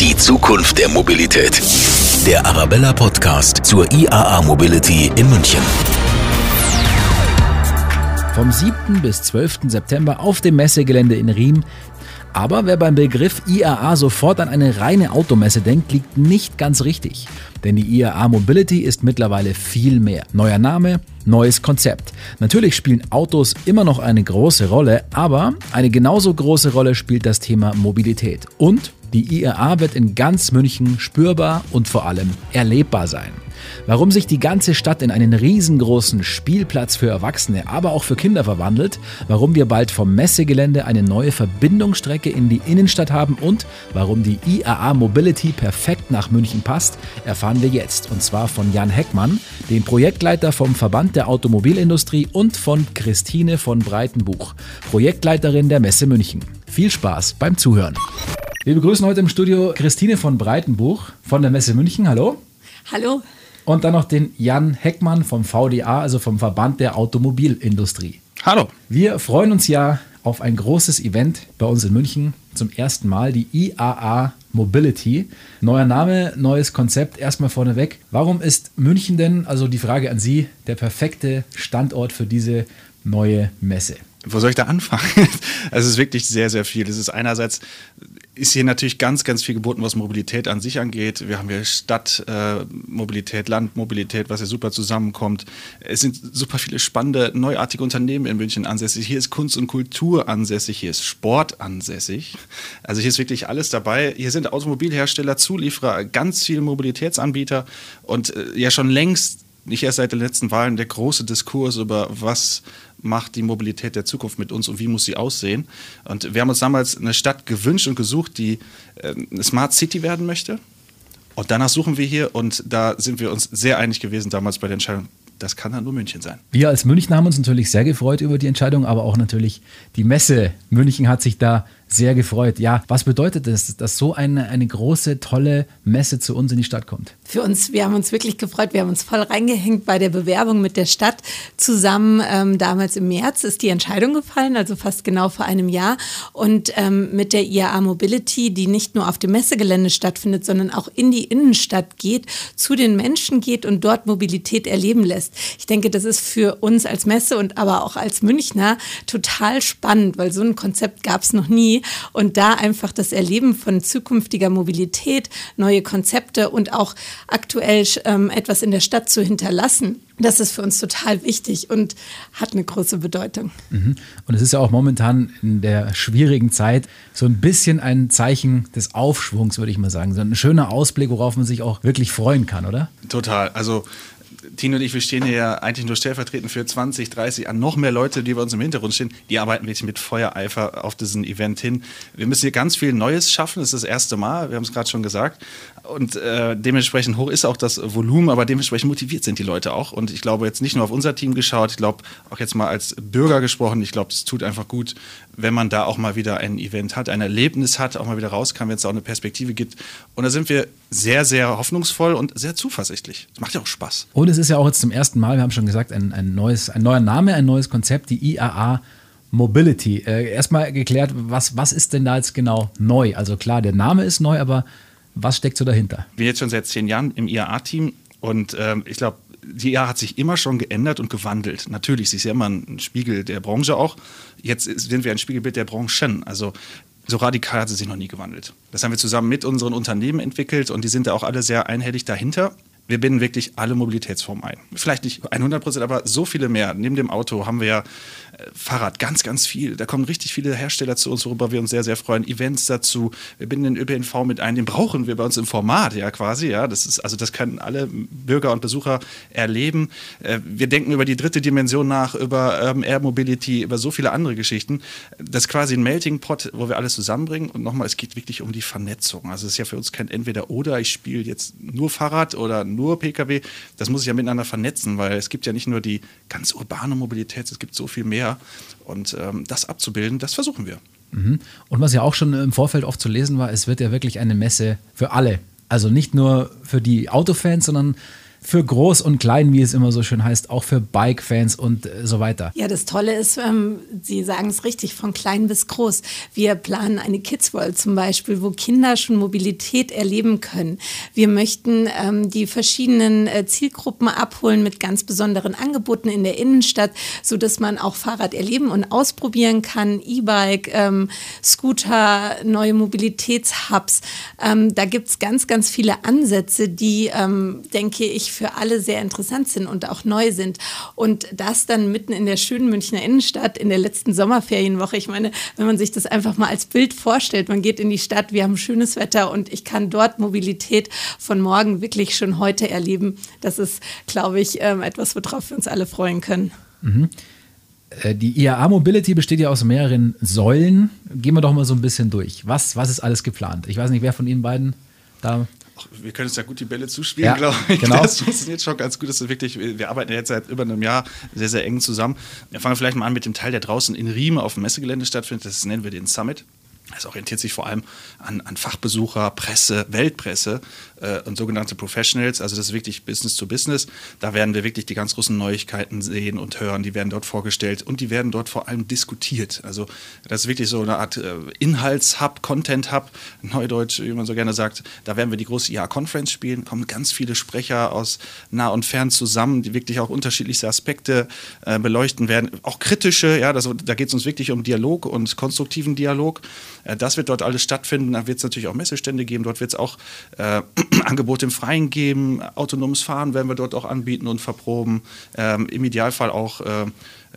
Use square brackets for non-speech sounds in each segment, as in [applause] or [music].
Die Zukunft der Mobilität. Der Arabella Podcast zur IAA Mobility in München. Vom 7. bis 12. September auf dem Messegelände in Riem. Aber wer beim Begriff IAA sofort an eine reine Automesse denkt, liegt nicht ganz richtig. Denn die IAA Mobility ist mittlerweile viel mehr. Neuer Name, neues Konzept. Natürlich spielen Autos immer noch eine große Rolle, aber eine genauso große Rolle spielt das Thema Mobilität. Und die IAA wird in ganz München spürbar und vor allem erlebbar sein. Warum sich die ganze Stadt in einen riesengroßen Spielplatz für Erwachsene, aber auch für Kinder verwandelt, warum wir bald vom Messegelände eine neue Verbindungsstrecke in die Innenstadt haben und warum die IAA Mobility perfekt nach München passt, erfahren wir jetzt. Und zwar von Jan Heckmann, dem Projektleiter vom Verband der Automobilindustrie und von Christine von Breitenbuch, Projektleiterin der Messe München. Viel Spaß beim Zuhören. Wir begrüßen heute im Studio Christine von Breitenbuch von der Messe München. Hallo. Hallo. Und dann noch den Jan Heckmann vom VDA, also vom Verband der Automobilindustrie. Hallo. Wir freuen uns ja auf ein großes Event bei uns in München. Zum ersten Mal die IAA Mobility. Neuer Name, neues Konzept. Erstmal vorneweg. Warum ist München denn, also die Frage an Sie, der perfekte Standort für diese neue Messe? Wo soll ich da anfangen? [laughs] es ist wirklich sehr, sehr viel. Es ist einerseits ist hier natürlich ganz, ganz viel geboten, was Mobilität an sich angeht. Wir haben hier Stadtmobilität, äh, Landmobilität, was hier super zusammenkommt. Es sind super viele spannende, neuartige Unternehmen in München ansässig. Hier ist Kunst und Kultur ansässig, hier ist Sport ansässig. Also hier ist wirklich alles dabei. Hier sind Automobilhersteller, Zulieferer, ganz viele Mobilitätsanbieter und äh, ja schon längst nicht erst seit den letzten Wahlen der große Diskurs über was macht die Mobilität der Zukunft mit uns und wie muss sie aussehen. Und wir haben uns damals eine Stadt gewünscht und gesucht, die eine Smart City werden möchte. Und danach suchen wir hier und da sind wir uns sehr einig gewesen damals bei der Entscheidung, das kann dann nur München sein. Wir als München haben uns natürlich sehr gefreut über die Entscheidung, aber auch natürlich die Messe München hat sich da sehr gefreut. Ja, was bedeutet es, dass so eine, eine große, tolle Messe zu uns in die Stadt kommt? Für uns, wir haben uns wirklich gefreut. Wir haben uns voll reingehängt bei der Bewerbung mit der Stadt zusammen. Ähm, damals im März ist die Entscheidung gefallen, also fast genau vor einem Jahr. Und ähm, mit der IAA Mobility, die nicht nur auf dem Messegelände stattfindet, sondern auch in die Innenstadt geht, zu den Menschen geht und dort Mobilität erleben lässt. Ich denke, das ist für uns als Messe und aber auch als Münchner total spannend, weil so ein Konzept gab es noch nie und da einfach das Erleben von zukünftiger Mobilität, neue Konzepte und auch aktuell ähm, etwas in der Stadt zu hinterlassen. Das ist für uns total wichtig und hat eine große Bedeutung. Mhm. Und es ist ja auch momentan in der schwierigen Zeit so ein bisschen ein Zeichen des Aufschwungs, würde ich mal sagen. So ein schöner Ausblick, worauf man sich auch wirklich freuen kann, oder? Total. Also Tino und ich, wir stehen hier ja eigentlich nur stellvertretend für 20, 30 an noch mehr Leute, die bei uns im Hintergrund stehen. Die arbeiten wirklich mit Feuereifer auf diesen Event hin. Wir müssen hier ganz viel Neues schaffen. Das ist das erste Mal, wir haben es gerade schon gesagt. Und äh, dementsprechend hoch ist auch das Volumen, aber dementsprechend motiviert sind die Leute auch. Und ich glaube, jetzt nicht nur auf unser Team geschaut, ich glaube, auch jetzt mal als Bürger gesprochen, ich glaube, es tut einfach gut, wenn man da auch mal wieder ein Event hat, ein Erlebnis hat, auch mal wieder rauskam, wenn es auch eine Perspektive gibt. Und da sind wir sehr, sehr hoffnungsvoll und sehr zuversichtlich. Das macht ja auch Spaß. Und es ist ja auch jetzt zum ersten Mal, wir haben schon gesagt, ein, ein, neues, ein neuer Name, ein neues Konzept, die IAA Mobility. Äh, erstmal geklärt, was, was ist denn da jetzt genau neu? Also klar, der Name ist neu, aber was steckt so dahinter? Ich bin jetzt schon seit zehn Jahren im IAA-Team und ähm, ich glaube, die IAA hat sich immer schon geändert und gewandelt. Natürlich, sie ist ja immer ein Spiegel der Branche auch. Jetzt sind wir ein Spiegelbild der Branchen. Also so radikal hat sie sich noch nie gewandelt. Das haben wir zusammen mit unseren Unternehmen entwickelt und die sind da auch alle sehr einhellig dahinter wir binden wirklich alle Mobilitätsformen ein. Vielleicht nicht 100 Prozent, aber so viele mehr. Neben dem Auto haben wir ja Fahrrad, ganz, ganz viel. Da kommen richtig viele Hersteller zu uns, worüber wir uns sehr, sehr freuen. Events dazu. Wir binden den ÖPNV mit ein. Den brauchen wir bei uns im Format, ja, quasi. Ja, das ist, also das können alle Bürger und Besucher erleben. Äh, wir denken über die dritte Dimension nach, über ähm, Air Mobility, über so viele andere Geschichten. Das ist quasi ein Melting Pot, wo wir alles zusammenbringen. Und nochmal, es geht wirklich um die Vernetzung. Also es ist ja für uns kein Entweder-Oder. Ich spiele jetzt nur Fahrrad oder nur Pkw, das muss sich ja miteinander vernetzen, weil es gibt ja nicht nur die ganz urbane Mobilität, es gibt so viel mehr. Und ähm, das abzubilden, das versuchen wir. Mhm. Und was ja auch schon im Vorfeld oft zu lesen war, es wird ja wirklich eine Messe für alle. Also nicht nur für die Autofans, sondern für groß und klein, wie es immer so schön heißt, auch für Bike-Fans und äh, so weiter. Ja, das Tolle ist, ähm, Sie sagen es richtig, von klein bis groß. Wir planen eine Kids World zum Beispiel, wo Kinder schon Mobilität erleben können. Wir möchten ähm, die verschiedenen äh, Zielgruppen abholen mit ganz besonderen Angeboten in der Innenstadt, so dass man auch Fahrrad erleben und ausprobieren kann, E-Bike, ähm, Scooter, neue Mobilitätshubs. Ähm, da gibt es ganz, ganz viele Ansätze, die, ähm, denke ich, für alle sehr interessant sind und auch neu sind. Und das dann mitten in der schönen Münchner Innenstadt in der letzten Sommerferienwoche. Ich meine, wenn man sich das einfach mal als Bild vorstellt, man geht in die Stadt, wir haben schönes Wetter und ich kann dort Mobilität von morgen wirklich schon heute erleben. Das ist, glaube ich, ähm, etwas, worauf wir uns alle freuen können. Mhm. Äh, die IAA Mobility besteht ja aus mehreren Säulen. Gehen wir doch mal so ein bisschen durch. Was, was ist alles geplant? Ich weiß nicht, wer von Ihnen beiden da wir können uns ja gut die Bälle zuspielen, ja, glaube ich. Genau. Das funktioniert schon ganz gut. Das ist wirklich, wir arbeiten jetzt seit über einem Jahr sehr, sehr eng zusammen. Wir fangen vielleicht mal an mit dem Teil, der draußen in Riemen auf dem Messegelände stattfindet. Das nennen wir den Summit. Es orientiert sich vor allem an, an Fachbesucher, Presse, Weltpresse äh, und sogenannte Professionals. Also das ist wirklich Business to Business. Da werden wir wirklich die ganz großen Neuigkeiten sehen und hören. Die werden dort vorgestellt und die werden dort vor allem diskutiert. Also das ist wirklich so eine Art äh, Inhaltshub, Content-Hub, Neudeutsch, wie man so gerne sagt. Da werden wir die große IA-Conference spielen. Kommen ganz viele Sprecher aus nah und fern zusammen, die wirklich auch unterschiedlichste Aspekte äh, beleuchten werden. Auch kritische, ja, das, da geht es uns wirklich um Dialog und konstruktiven Dialog. Äh, das wird dort alles stattfinden. Da wird es natürlich auch Messestände geben. Dort wird es auch äh, [clears throat] Angebote im Freien geben. Autonomes Fahren werden wir dort auch anbieten und verproben. Ähm, Im Idealfall auch äh,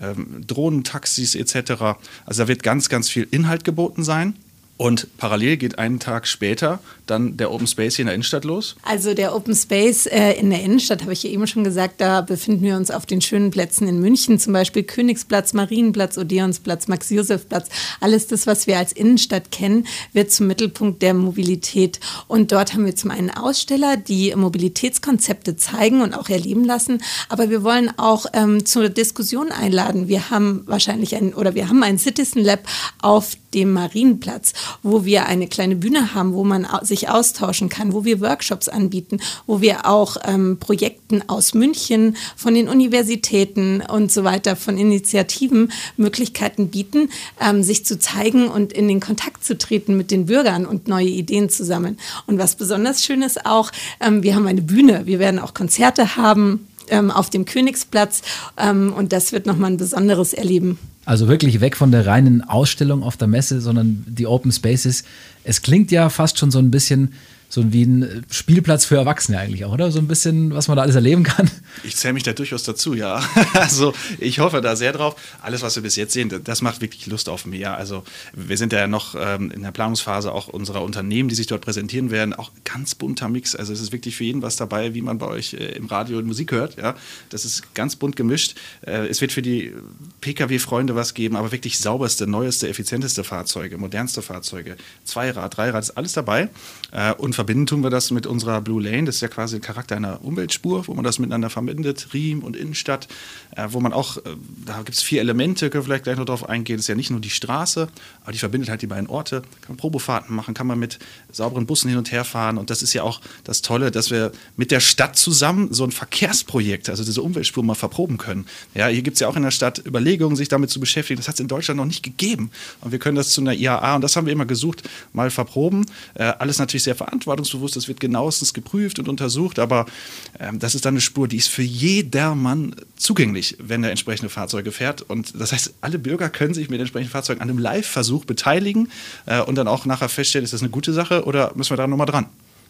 ähm, Drohnentaxis etc. Also da wird ganz, ganz viel Inhalt geboten sein. Und parallel geht einen Tag später dann der Open Space hier in der Innenstadt los? Also der Open Space äh, in der Innenstadt, habe ich ja eben schon gesagt, da befinden wir uns auf den schönen Plätzen in München, zum Beispiel Königsplatz, Marienplatz, Odeonsplatz, Max-Josef-Platz. Alles das, was wir als Innenstadt kennen, wird zum Mittelpunkt der Mobilität. Und dort haben wir zum einen Aussteller, die Mobilitätskonzepte zeigen und auch erleben lassen. Aber wir wollen auch ähm, zur Diskussion einladen. Wir haben wahrscheinlich ein, oder wir haben ein Citizen Lab auf dem Marienplatz, wo wir eine kleine Bühne haben, wo man sich austauschen kann, wo wir Workshops anbieten, wo wir auch ähm, Projekten aus München, von den Universitäten und so weiter, von Initiativen Möglichkeiten bieten, ähm, sich zu zeigen und in den Kontakt zu treten mit den Bürgern und neue Ideen zu sammeln. Und was besonders schön ist auch, ähm, wir haben eine Bühne, wir werden auch Konzerte haben ähm, auf dem Königsplatz ähm, und das wird nochmal ein besonderes Erleben. Also wirklich weg von der reinen Ausstellung auf der Messe, sondern die Open Spaces. Es klingt ja fast schon so ein bisschen so wie ein Spielplatz für Erwachsene eigentlich auch, oder? So ein bisschen, was man da alles erleben kann. Ich zähle mich da durchaus dazu, ja. [laughs] Also ich hoffe da sehr drauf. Alles, was wir bis jetzt sehen, das macht wirklich Lust auf mehr. Also wir sind ja noch ähm, in der Planungsphase auch unserer Unternehmen, die sich dort präsentieren werden. Auch ganz bunter Mix. Also es ist wirklich für jeden was dabei, wie man bei euch äh, im Radio und Musik hört. Ja, das ist ganz bunt gemischt. Äh, es wird für die Pkw-Freunde was geben, aber wirklich sauberste, neueste, effizienteste Fahrzeuge, modernste Fahrzeuge, Zweirad, Dreirad, ist alles dabei. Äh, und verbinden tun wir das mit unserer Blue Lane. Das ist ja quasi der Charakter einer Umweltspur, wo man das miteinander verbindet. Riem und Innenstadt, äh, wo man auch, äh, da gibt es vier Elemente, können wir vielleicht gleich noch drauf eingehen. Das ist ja nicht nur die Straße, aber die verbindet halt die beiden Orte. Kann man Probefahrten machen, kann man mit sauberen Bussen hin und her fahren. Und das ist ja auch das Tolle, dass wir mit der Stadt zusammen so ein Verkehrsprojekt, also diese Umweltspur mal verproben können. Ja, hier gibt es ja auch in der Stadt Überlegungen, sich damit zu beschäftigen. Das hat es in Deutschland noch nicht gegeben. Und wir können das zu einer IAA, und das haben wir immer gesucht, mal verproben. Äh, alles natürlich sehr verantwortlich verantwortungsbewusst, das wird genauestens geprüft und untersucht, aber ähm, das ist dann eine Spur, die ist für jedermann zugänglich, wenn er entsprechende Fahrzeuge fährt. Und das heißt, alle Bürger können sich mit entsprechenden Fahrzeugen an einem Live-Versuch beteiligen äh, und dann auch nachher feststellen, ist das eine gute Sache oder müssen wir da nochmal dran?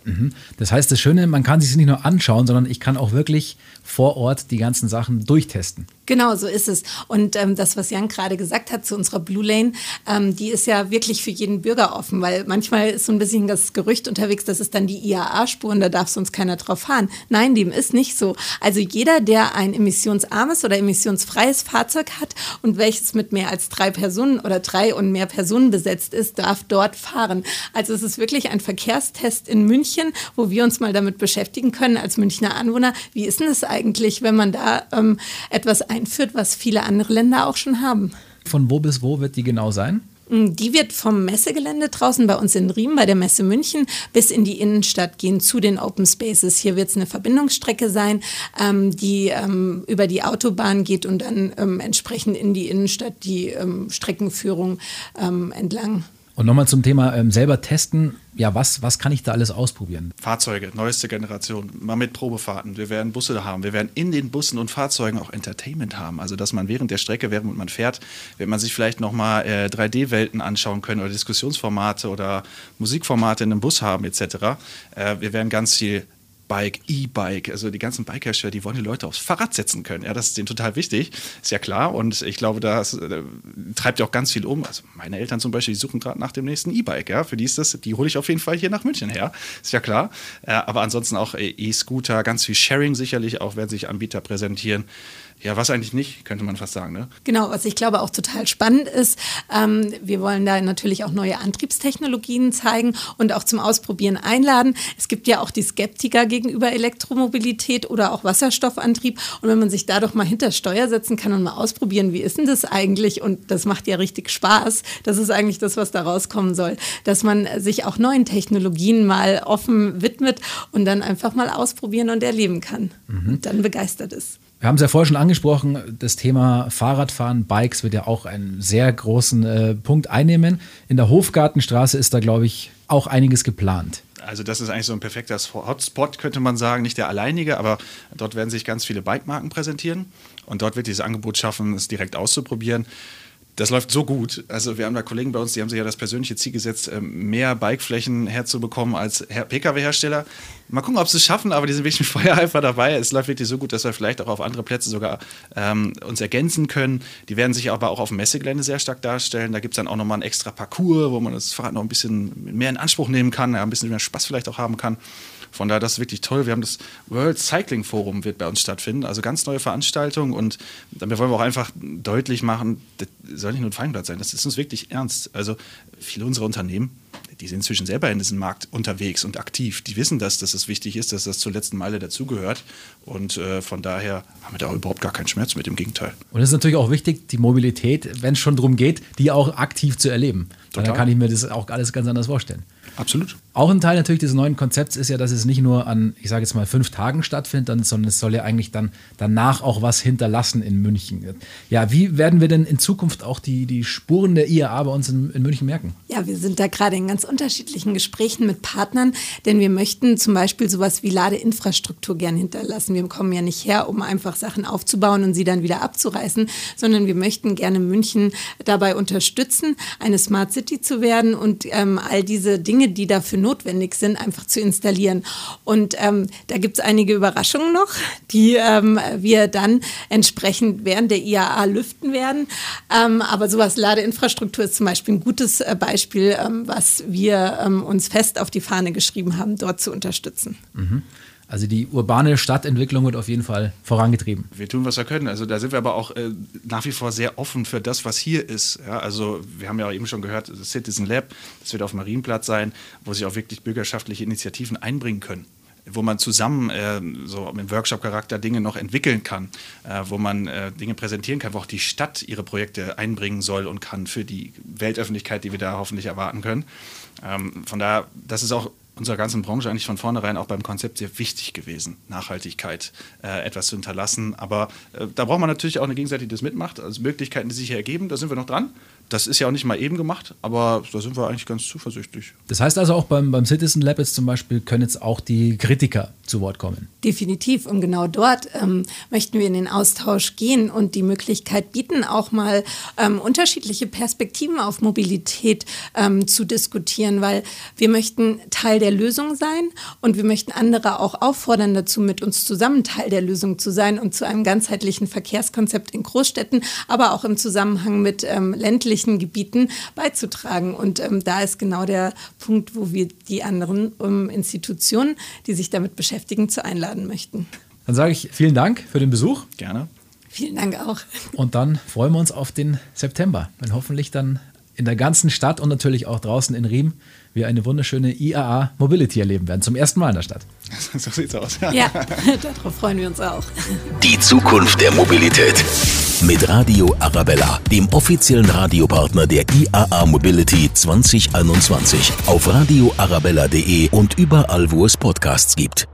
Mhm. Das heißt, das Schöne, man kann sich nicht nur anschauen, sondern ich kann auch wirklich vor Ort die ganzen Sachen durchtesten. Genau, so ist es. Und ähm, das, was Jan gerade gesagt hat zu unserer Blue Lane, ähm, die ist ja wirklich für jeden Bürger offen, weil manchmal ist so ein bisschen das Gerücht unterwegs, das ist dann die IAA-Spur und da darf sonst keiner drauf fahren. Nein, dem ist nicht so. Also jeder, der ein emissionsarmes oder emissionsfreies Fahrzeug hat und welches mit mehr als drei Personen oder drei und mehr Personen besetzt ist, darf dort fahren. Also es ist wirklich ein Verkehrstest in München, wo wir uns mal damit beschäftigen können als Münchner Anwohner. Wie ist denn es eigentlich, wenn man da ähm, etwas ein einführt, was viele andere Länder auch schon haben. Von wo bis wo wird die genau sein? Mm, die wird vom Messegelände draußen bei uns in Riemen, bei der Messe München, bis in die Innenstadt gehen zu den Open Spaces. Hier wird es eine Verbindungsstrecke sein, ähm, die ähm, über die Autobahn geht und dann ähm, entsprechend in die Innenstadt die ähm, Streckenführung ähm, entlang. Und nochmal zum Thema ähm, selber testen. Ja, was, was kann ich da alles ausprobieren? Fahrzeuge, neueste Generation, mal mit Probefahrten. Wir werden Busse haben. Wir werden in den Bussen und Fahrzeugen auch Entertainment haben. Also, dass man während der Strecke, während man fährt, wird man sich vielleicht nochmal äh, 3D-Welten anschauen können oder Diskussionsformate oder Musikformate in einem Bus haben, etc. Äh, wir werden ganz viel Bike, E-Bike, also die ganzen Bike-Hersteller, die wollen die Leute aufs Fahrrad setzen können. Ja, das ist denen total wichtig, ist ja klar. Und ich glaube, das äh, treibt ja auch ganz viel um. Also meine Eltern zum Beispiel, die suchen gerade nach dem nächsten E-Bike. Ja, für die ist das, die hole ich auf jeden Fall hier nach München her, ist ja klar. Äh, aber ansonsten auch E-Scooter, ganz viel Sharing sicherlich, auch werden sich Anbieter präsentieren. Ja, was eigentlich nicht, könnte man fast sagen. Ne? Genau, was ich glaube auch total spannend ist. Ähm, wir wollen da natürlich auch neue Antriebstechnologien zeigen und auch zum Ausprobieren einladen. Es gibt ja auch die Skeptiker gegenüber Elektromobilität oder auch Wasserstoffantrieb. Und wenn man sich da doch mal hinter Steuer setzen kann und mal ausprobieren, wie ist denn das eigentlich? Und das macht ja richtig Spaß. Das ist eigentlich das, was da rauskommen soll. Dass man sich auch neuen Technologien mal offen widmet und dann einfach mal ausprobieren und erleben kann. Mhm. Und dann begeistert ist. Wir haben es ja vorher schon angesprochen, das Thema Fahrradfahren, Bikes wird ja auch einen sehr großen äh, Punkt einnehmen. In der Hofgartenstraße ist da, glaube ich, auch einiges geplant. Also das ist eigentlich so ein perfekter Hotspot, könnte man sagen. Nicht der alleinige, aber dort werden sich ganz viele Bikemarken präsentieren. Und dort wird dieses Angebot schaffen, es direkt auszuprobieren das läuft so gut. Also wir haben da Kollegen bei uns, die haben sich ja das persönliche Ziel gesetzt, ähm, mehr Bikeflächen herzubekommen als Pkw-Hersteller. Mal gucken, ob sie es schaffen, aber die sind wirklich mit Feuereifer dabei. Es läuft wirklich so gut, dass wir vielleicht auch auf andere Plätze sogar ähm, uns ergänzen können. Die werden sich aber auch auf dem Messegelände sehr stark darstellen. Da gibt es dann auch nochmal einen extra Parcours, wo man das Fahrrad noch ein bisschen mehr in Anspruch nehmen kann, ein bisschen mehr Spaß vielleicht auch haben kann. Von daher, das ist wirklich toll. Wir haben das World Cycling Forum wird bei uns stattfinden, also ganz neue Veranstaltung und damit wollen wir auch einfach deutlich machen, das soll nicht nur ein Feigenblatt sein, das ist uns wirklich ernst. Also viele unserer Unternehmen, die sind inzwischen selber in diesem Markt unterwegs und aktiv. Die wissen das, dass es wichtig ist, dass das zur letzten Meile dazugehört. Und äh, von daher haben wir da überhaupt gar keinen Schmerz mit, im Gegenteil. Und es ist natürlich auch wichtig, die Mobilität, wenn es schon darum geht, die auch aktiv zu erleben. Dann kann ich mir das auch alles ganz anders vorstellen. Absolut. Auch ein Teil natürlich des neuen Konzepts ist ja, dass es nicht nur an, ich sage jetzt mal, fünf Tagen stattfindet, sondern es soll ja eigentlich dann danach auch was hinterlassen in München. Ja, wie werden wir denn in Zukunft auch die, die Spuren der IAA bei uns in, in München merken? Ja, wir sind da gerade in ganz unterschiedlichen Gesprächen mit Partnern, denn wir möchten zum Beispiel sowas wie Ladeinfrastruktur gern hinterlassen. Wir kommen ja nicht her, um einfach Sachen aufzubauen und sie dann wieder abzureißen, sondern wir möchten gerne München dabei unterstützen, eine Smart City zu werden und ähm, all diese Dinge, die dafür notwendig sind, einfach zu installieren. Und ähm, da gibt es einige Überraschungen noch, die ähm, wir dann entsprechend während der IAA lüften werden. Ähm, aber sowas Ladeinfrastruktur ist zum Beispiel ein gutes äh, Beispiel, ähm, was wir ähm, uns fest auf die Fahne geschrieben haben, dort zu unterstützen. Mhm. Also die urbane Stadtentwicklung wird auf jeden Fall vorangetrieben. Wir tun, was wir können. Also da sind wir aber auch äh, nach wie vor sehr offen für das, was hier ist. Ja, also wir haben ja eben schon gehört, das Citizen Lab, das wird auf Marienplatz sein, wo sich auch wirklich bürgerschaftliche Initiativen einbringen können wo man zusammen äh, so mit Workshop-Charakter Dinge noch entwickeln kann, äh, wo man äh, Dinge präsentieren kann, wo auch die Stadt ihre Projekte einbringen soll und kann für die Weltöffentlichkeit, die wir da hoffentlich erwarten können. Ähm, von daher, das ist auch unserer ganzen Branche eigentlich von vornherein auch beim Konzept sehr wichtig gewesen, Nachhaltigkeit äh, etwas zu hinterlassen. Aber äh, da braucht man natürlich auch eine Gegenseitige, die das mitmacht, also Möglichkeiten, die sich hier ergeben, da sind wir noch dran. Das ist ja auch nicht mal eben gemacht, aber da sind wir eigentlich ganz zuversichtlich. Das heißt also auch beim, beim Citizen Lab jetzt zum Beispiel können jetzt auch die Kritiker zu Wort kommen. Definitiv. Und genau dort ähm, möchten wir in den Austausch gehen und die Möglichkeit bieten, auch mal ähm, unterschiedliche Perspektiven auf Mobilität ähm, zu diskutieren, weil wir möchten Teil der Lösung sein und wir möchten andere auch auffordern dazu, mit uns zusammen Teil der Lösung zu sein und zu einem ganzheitlichen Verkehrskonzept in Großstädten, aber auch im Zusammenhang mit ähm, ländlichen ländlichen Gebieten beizutragen. Und ähm, da ist genau der Punkt, wo wir die anderen ähm, Institutionen, die sich damit beschäftigen, zu einladen möchten. Dann sage ich vielen Dank für den Besuch. Gerne. Vielen Dank auch. Und dann freuen wir uns auf den September, wenn hoffentlich dann in der ganzen Stadt und natürlich auch draußen in Riem wir eine wunderschöne IAA Mobility erleben werden. Zum ersten Mal in der Stadt. [laughs] so sieht's aus. Ja, ja [laughs] darauf freuen wir uns auch. Die Zukunft der Mobilität. Mit Radio Arabella, dem offiziellen Radiopartner der IAA Mobility 2021. Auf radioarabella.de und überall, wo es Podcasts gibt.